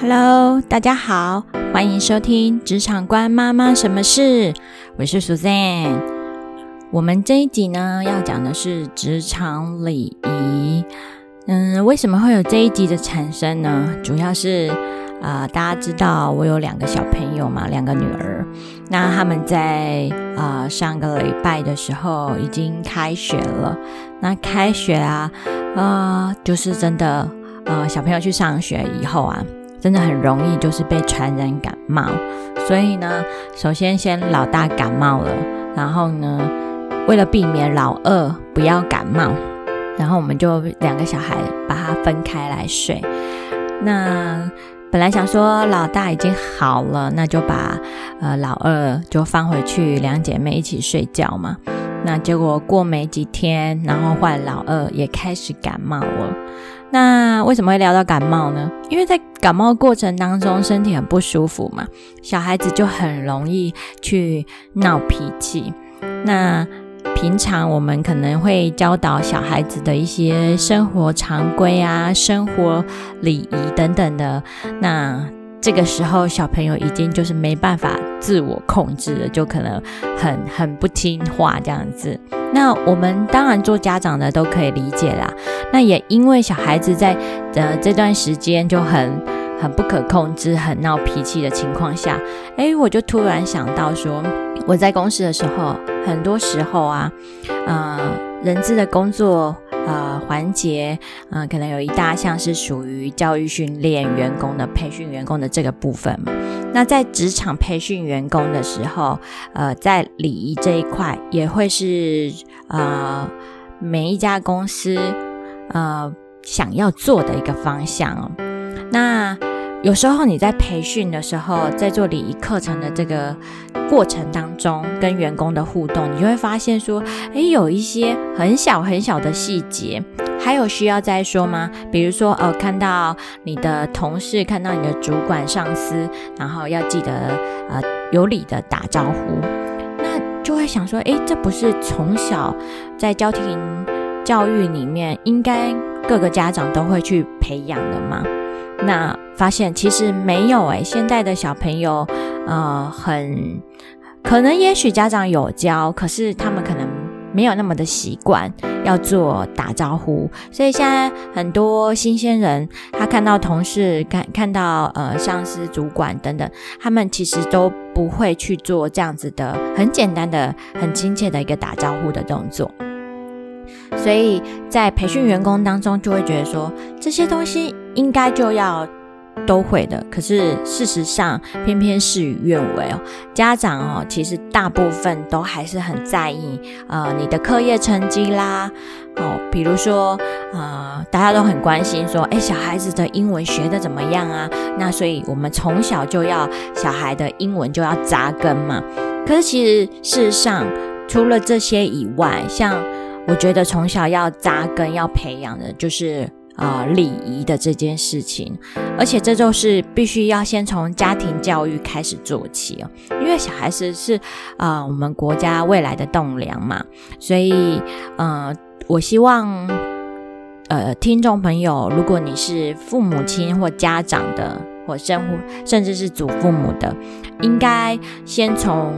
Hello，大家好，欢迎收听《职场关妈妈什么事》，我是 Suzanne。我们这一集呢，要讲的是职场礼仪。嗯，为什么会有这一集的产生呢？主要是啊，大家知道我有两个小朋友嘛，两个女儿。那他们在啊上个礼拜的时候已经开学了。那开学啊，啊，就是真的，呃，小朋友去上学以后啊。真的很容易就是被传染感冒，所以呢，首先先老大感冒了，然后呢，为了避免老二不要感冒，然后我们就两个小孩把它分开来睡。那本来想说老大已经好了，那就把呃老二就放回去，两姐妹一起睡觉嘛。那结果过没几天，然后换老二也开始感冒了。那为什么会聊到感冒呢？因为在感冒过程当中，身体很不舒服嘛，小孩子就很容易去闹脾气。那平常我们可能会教导小孩子的一些生活常规啊、生活礼仪等等的，那这个时候小朋友已经就是没办法自我控制了，就可能很很不听话这样子。那我们当然做家长的都可以理解啦。那也因为小孩子在呃这段时间就很很不可控制、很闹脾气的情况下，诶，我就突然想到说，我在公司的时候，很多时候啊，嗯，人资的工作。呃，环节，嗯，可能有一大项是属于教育训练员工的培训员工的这个部分嘛。那在职场培训员工的时候，呃，在礼仪这一块也会是呃每一家公司呃想要做的一个方向哦。那有时候你在培训的时候，在做礼仪课程的这个过程当中，跟员工的互动，你就会发现说，诶，有一些很小很小的细节，还有需要再说吗？比如说，呃，看到你的同事，看到你的主管、上司，然后要记得呃有礼的打招呼，那就会想说，诶，这不是从小在家庭教育里面应该各个家长都会去培养的吗？那发现其实没有诶，现在的小朋友，呃，很可能也许家长有教，可是他们可能没有那么的习惯要做打招呼，所以现在很多新鲜人，他看到同事看看到呃上司、主管等等，他们其实都不会去做这样子的很简单的、很亲切的一个打招呼的动作。所以在培训员工当中，就会觉得说这些东西应该就要都会的。可是事实上，偏偏事与愿违哦。家长哦，其实大部分都还是很在意呃你的课业成绩啦哦，比如说呃大家都很关心说，哎小孩子的英文学的怎么样啊？那所以我们从小就要小孩的英文就要扎根嘛。可是其实事实上，除了这些以外，像我觉得从小要扎根、要培养的就是啊礼仪的这件事情，而且这就是必须要先从家庭教育开始做起哦，因为小孩子是啊我们国家未来的栋梁嘛，所以呃，我希望呃听众朋友，如果你是父母亲或家长的，或甚甚至是祖父母的，应该先从。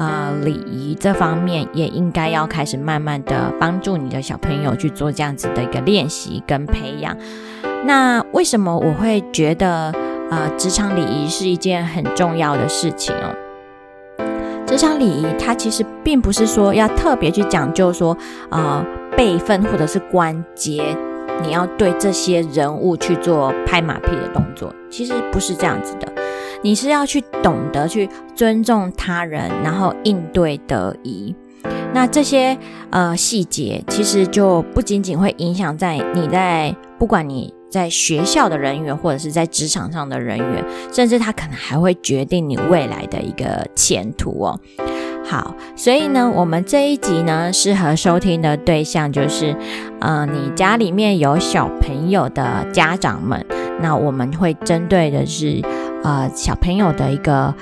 呃，礼仪这方面也应该要开始慢慢的帮助你的小朋友去做这样子的一个练习跟培养。那为什么我会觉得呃，职场礼仪是一件很重要的事情哦？职场礼仪它其实并不是说要特别去讲究说呃辈分或者是关节，你要对这些人物去做拍马屁的动作，其实不是这样子的。你是要去懂得去尊重他人，然后应对得宜。那这些呃细节，其实就不仅仅会影响在你在不管你在学校的人员，或者是在职场上的人员，甚至他可能还会决定你未来的一个前途哦。好，所以呢，我们这一集呢，适合收听的对象就是，呃，你家里面有小朋友的家长们。那我们会针对的是。呃，小朋友的一个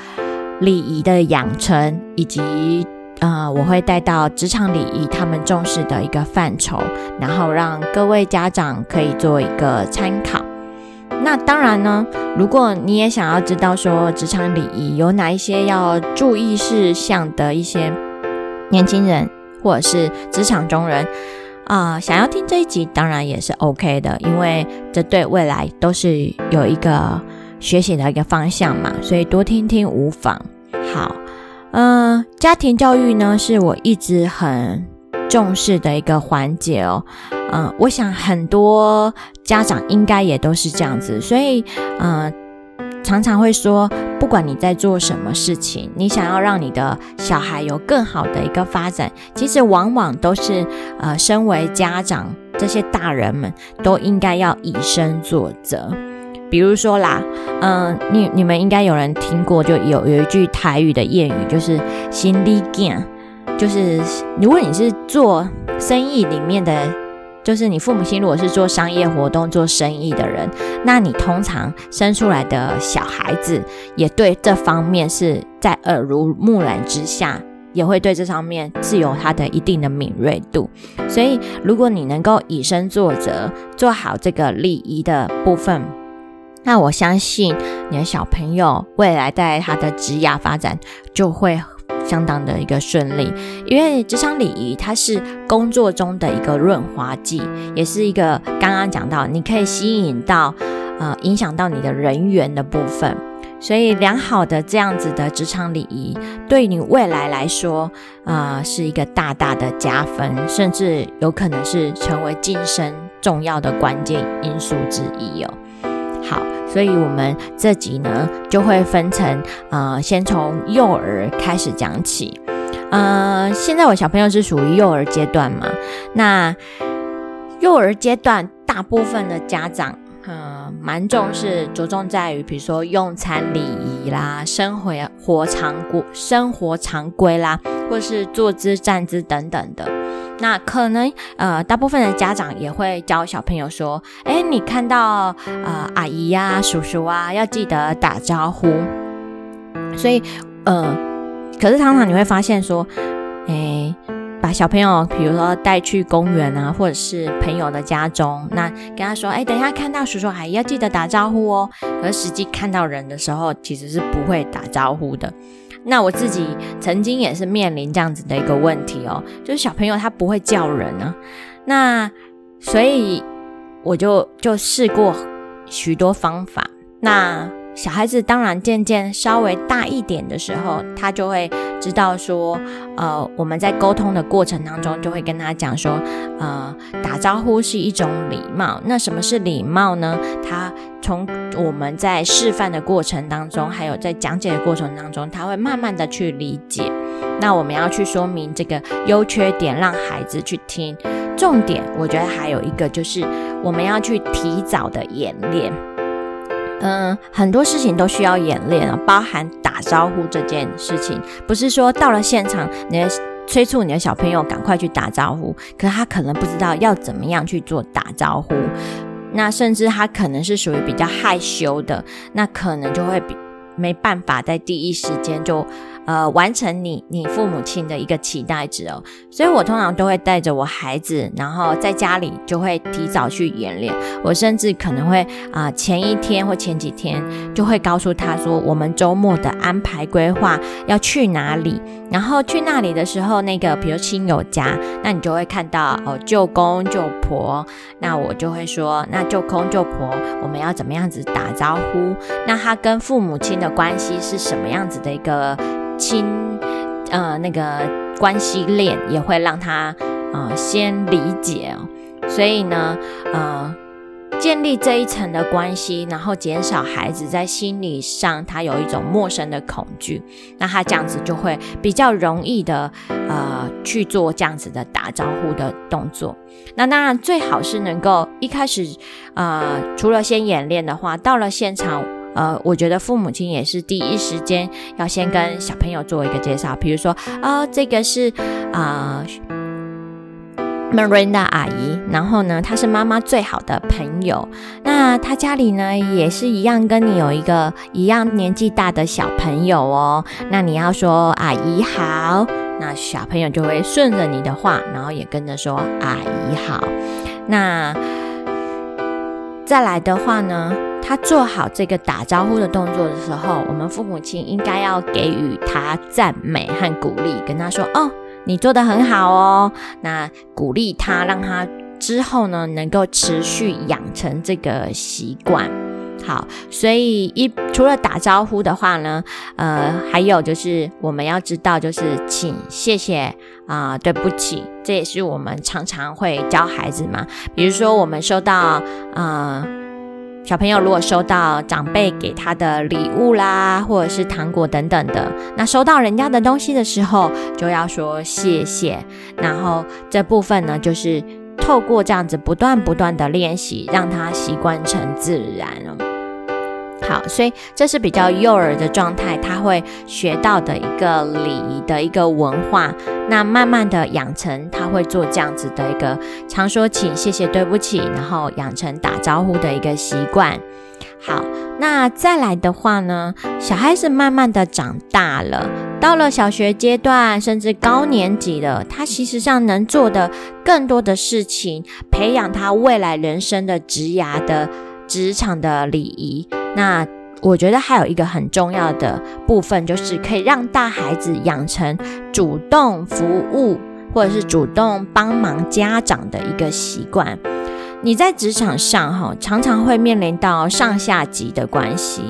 礼仪的养成，以及呃，我会带到职场礼仪他们重视的一个范畴，然后让各位家长可以做一个参考。那当然呢，如果你也想要知道说职场礼仪有哪一些要注意事项的一些年轻人或者是职场中人啊，想要听这一集，当然也是 OK 的，因为这对未来都是有一个学习的一个方向嘛，所以多听听无妨。好，嗯，家庭教育呢是我一直很重视的一个环节哦。嗯，我想很多家长应该也都是这样子，所以，嗯，常常会说，不管你在做什么事情，你想要让你的小孩有更好的一个发展，其实往往都是，呃，身为家长这些大人们都应该要以身作则。比如说啦，嗯，你你们应该有人听过，就有有一句台语的谚语，就是“心力干”，就是如果你是做生意里面的。就是你父母亲如果是做商业活动、做生意的人，那你通常生出来的小孩子也对这方面是在耳濡目染之下，也会对这方面是有他的一定的敏锐度。所以，如果你能够以身作则，做好这个礼仪的部分，那我相信你的小朋友未来在他的职业发展就会。相当的一个顺利，因为职场礼仪它是工作中的一个润滑剂，也是一个刚刚讲到你可以吸引到呃影响到你的人员的部分，所以良好的这样子的职场礼仪对你未来来说啊是一个大大的加分，甚至有可能是成为晋升重要的关键因素之一哦。好。所以，我们这集呢，就会分成，呃，先从幼儿开始讲起。呃，现在我小朋友是属于幼儿阶段嘛，那幼儿阶段大部分的家长，呃，蛮重视，着重在于，比如说用餐礼仪啦、生活活常规、生活常规啦，或是坐姿站姿等等的。那可能呃，大部分的家长也会教小朋友说：“哎，你看到呃阿姨呀、叔叔啊，要记得打招呼。”所以呃，可是常常你会发现说：“哎，把小朋友比如说带去公园啊，或者是朋友的家中，那跟他说：‘哎，等一下看到叔叔阿姨要记得打招呼哦。’可是实际看到人的时候，其实是不会打招呼的。”那我自己曾经也是面临这样子的一个问题哦，就是小朋友他不会叫人啊，那所以我就就试过许多方法，那。小孩子当然渐渐稍微大一点的时候，他就会知道说，呃，我们在沟通的过程当中，就会跟他讲说，呃，打招呼是一种礼貌。那什么是礼貌呢？他从我们在示范的过程当中，还有在讲解的过程当中，他会慢慢的去理解。那我们要去说明这个优缺点，让孩子去听。重点，我觉得还有一个就是我们要去提早的演练。嗯，很多事情都需要演练啊，包含打招呼这件事情。不是说到了现场，你的催促你的小朋友赶快去打招呼，可他可能不知道要怎么样去做打招呼。那甚至他可能是属于比较害羞的，那可能就会比没办法在第一时间就。呃，完成你你父母亲的一个期待值哦，所以我通常都会带着我孩子，然后在家里就会提早去演练。我甚至可能会啊，前一天或前几天就会告诉他说，我们周末的安排规划要去哪里，然后去那里的时候，那个比如亲友家，那你就会看到哦，舅公舅婆，那我就会说，那舅公舅婆，我们要怎么样子打招呼？那他跟父母亲的关系是什么样子的一个？亲，呃，那个关系链也会让他呃先理解哦，所以呢，呃，建立这一层的关系，然后减少孩子在心理上他有一种陌生的恐惧，那他这样子就会比较容易的呃去做这样子的打招呼的动作。那当然最好是能够一开始呃除了先演练的话，到了现场。呃，我觉得父母亲也是第一时间要先跟小朋友做一个介绍，比如说，啊，这个是啊，Miranda 阿姨，然后呢，她是妈妈最好的朋友，那她家里呢也是一样，跟你有一个一样年纪大的小朋友哦，那你要说阿姨好，那小朋友就会顺着你的话，然后也跟着说阿姨好，那再来的话呢？他做好这个打招呼的动作的时候，我们父母亲应该要给予他赞美和鼓励，跟他说：“哦，你做的很好哦。”那鼓励他，让他之后呢能够持续养成这个习惯。好，所以一除了打招呼的话呢，呃，还有就是我们要知道，就是请、谢谢啊、对不起，这也是我们常常会教孩子嘛。比如说，我们收到呃小朋友如果收到长辈给他的礼物啦，或者是糖果等等的，那收到人家的东西的时候，就要说谢谢。然后这部分呢，就是透过这样子不断不断的练习，让他习惯成自然了。好，所以这是比较幼儿的状态，他会学到的一个礼仪的一个文化。那慢慢的养成，他会做这样子的一个常说请、谢谢、对不起，然后养成打招呼的一个习惯。好，那再来的话呢，小孩子慢慢的长大了，到了小学阶段，甚至高年级了，他其实上能做的更多的事情，培养他未来人生的职涯的职场的礼仪。那我觉得还有一个很重要的部分，就是可以让大孩子养成主动服务或者是主动帮忙家长的一个习惯。你在职场上哈，常常会面临到上下级的关系，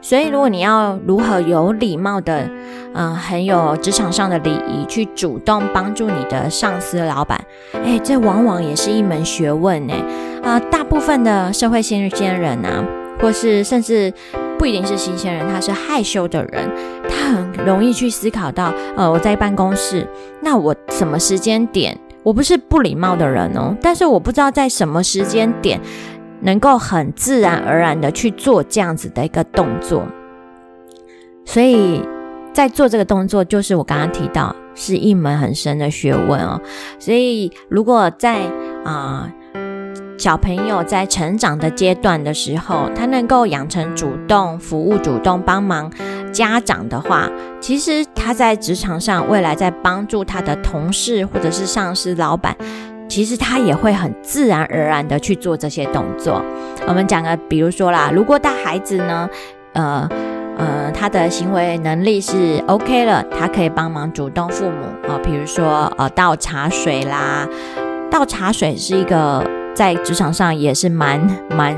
所以如果你要如何有礼貌的，嗯，很有职场上的礼仪，去主动帮助你的上司老板，哎，这往往也是一门学问呢。啊，大部分的社会新鲜人啊。或是甚至不一定是新鲜人，他是害羞的人，他很容易去思考到，呃，我在办公室，那我什么时间点，我不是不礼貌的人哦，但是我不知道在什么时间点能够很自然而然的去做这样子的一个动作，所以在做这个动作，就是我刚刚提到是一门很深的学问哦，所以如果在啊。小朋友在成长的阶段的时候，他能够养成主动服务、主动帮忙家长的话，其实他在职场上未来在帮助他的同事或者是上司、老板，其实他也会很自然而然的去做这些动作。我们讲个，比如说啦，如果带孩子呢，呃呃，他的行为能力是 OK 了，他可以帮忙主动父母啊，比如说呃倒茶水啦，倒茶水是一个。在职场上也是蛮蛮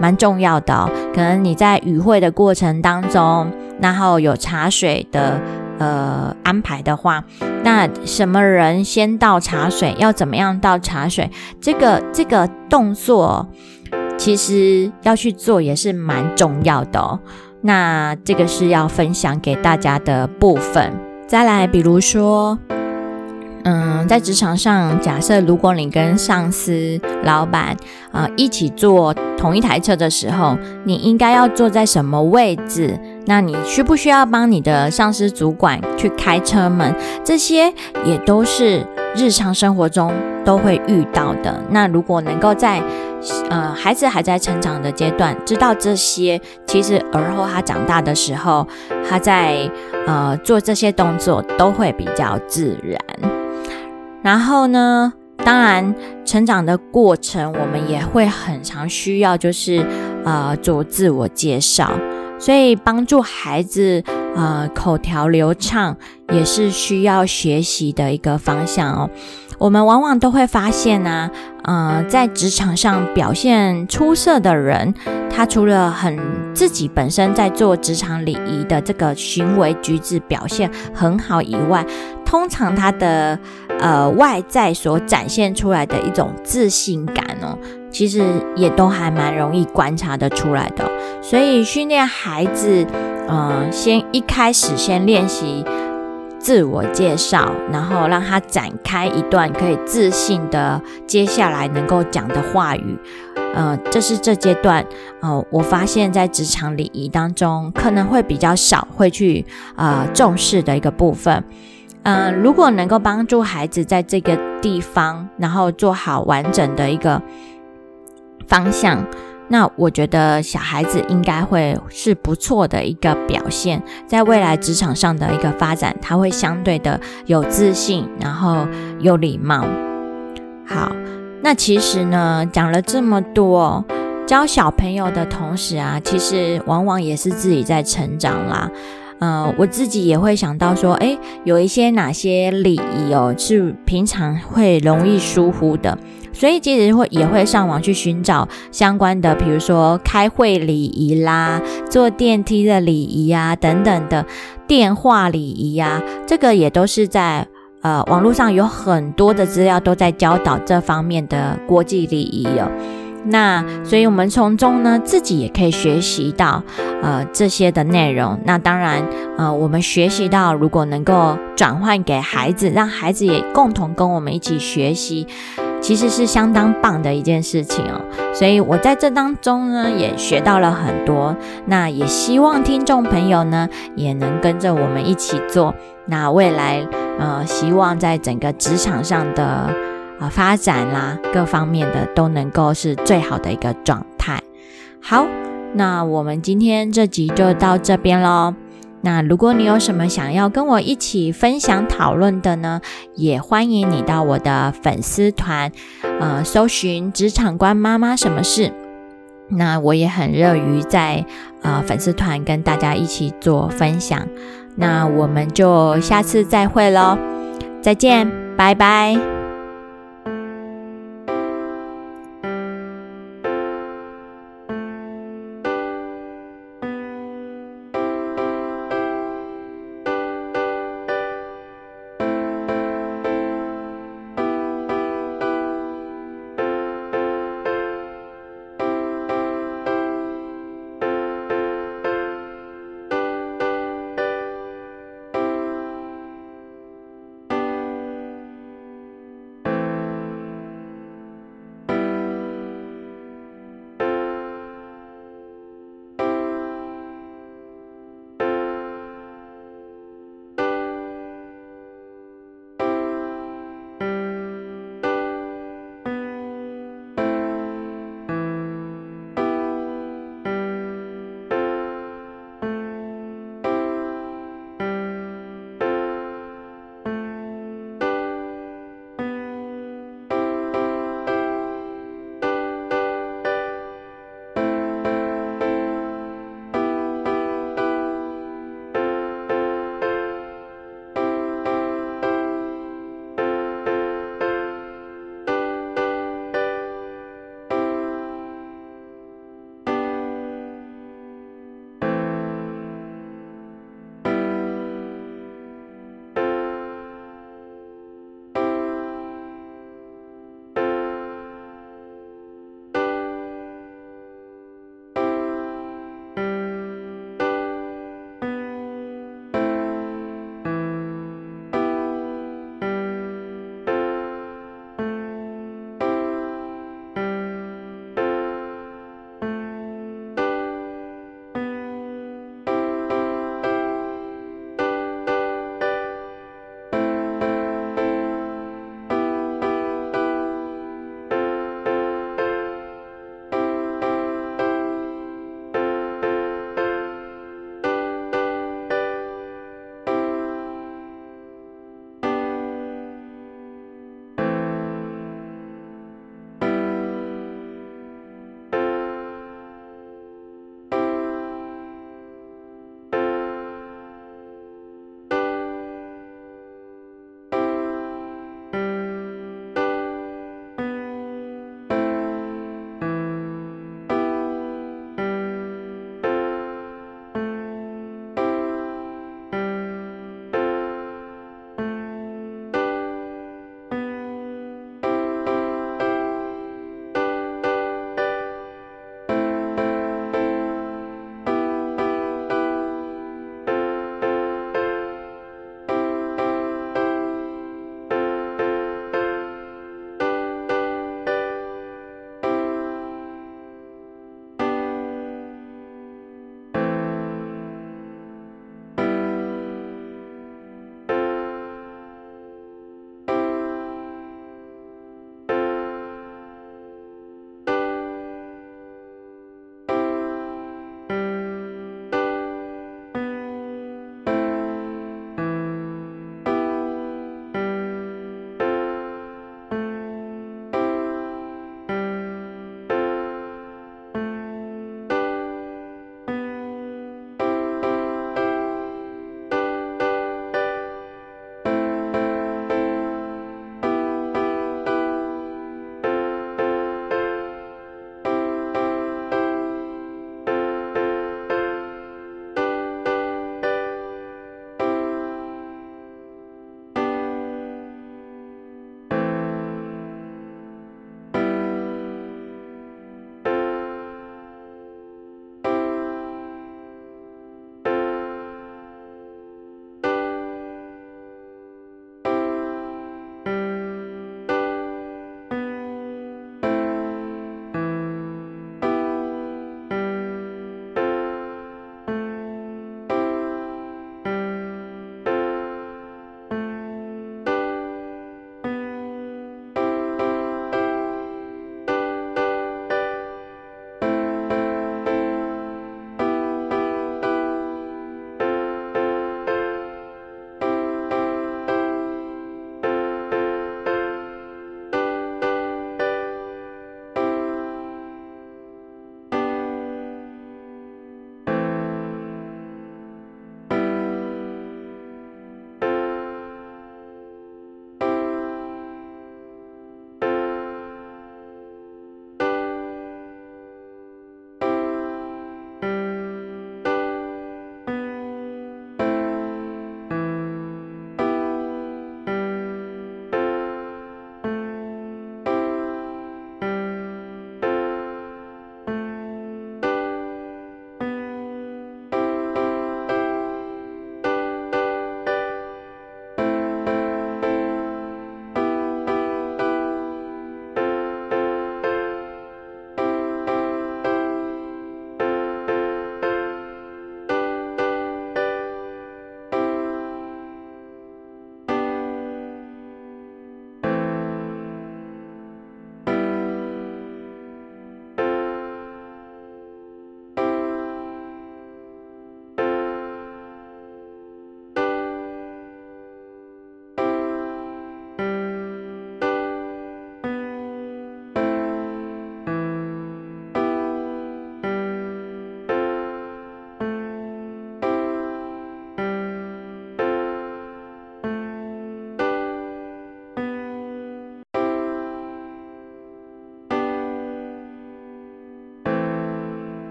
蛮重要的。可能你在与会的过程当中，然后有茶水的呃安排的话，那什么人先倒茶水，要怎么样倒茶水，这个这个动作其实要去做也是蛮重要的哦。那这个是要分享给大家的部分。再来，比如说。嗯，在职场上，假设如果你跟上司、老板啊一起坐同一台车的时候，你应该要坐在什么位置？那你需不需要帮你的上司、主管去开车门？这些也都是日常生活中都会遇到的。那如果能够在呃孩子还在成长的阶段知道这些，其实而后他长大的时候，他在呃做这些动作都会比较自然。然后呢，当然，成长的过程我们也会很常需要，就是呃做自我介绍，所以帮助孩子呃口条流畅也是需要学习的一个方向哦。我们往往都会发现呢，呃，在职场上表现出色的人，他除了很自己本身在做职场礼仪的这个行为举止表现很好以外，通常他的呃外在所展现出来的一种自信感哦，其实也都还蛮容易观察得出来的。所以训练孩子，呃，先一开始先练习。自我介绍，然后让他展开一段可以自信的接下来能够讲的话语。呃，这是这阶段，呃，我发现在职场礼仪当中可能会比较少会去呃重视的一个部分。嗯，如果能够帮助孩子在这个地方，然后做好完整的一个方向。那我觉得小孩子应该会是不错的一个表现，在未来职场上的一个发展，他会相对的有自信，然后有礼貌。好，那其实呢，讲了这么多，教小朋友的同时啊，其实往往也是自己在成长啦。呃，我自己也会想到说，诶，有一些哪些礼仪哦，是平常会容易疏忽的，所以其实会也会上网去寻找相关的，比如说开会礼仪啦、坐电梯的礼仪啊等等的电话礼仪啊，这个也都是在呃网络上有很多的资料都在教导这方面的国际礼仪哦。那所以，我们从中呢，自己也可以学习到，呃，这些的内容。那当然，呃，我们学习到，如果能够转换给孩子，让孩子也共同跟我们一起学习，其实是相当棒的一件事情哦。所以我在这当中呢，也学到了很多。那也希望听众朋友呢，也能跟着我们一起做。那未来，呃，希望在整个职场上的。啊，发展啦，各方面的都能够是最好的一个状态。好，那我们今天这集就到这边喽。那如果你有什么想要跟我一起分享讨论的呢，也欢迎你到我的粉丝团，呃，搜寻“职场官妈妈什么事”。那我也很乐于在呃粉丝团跟大家一起做分享。那我们就下次再会喽，再见，拜拜。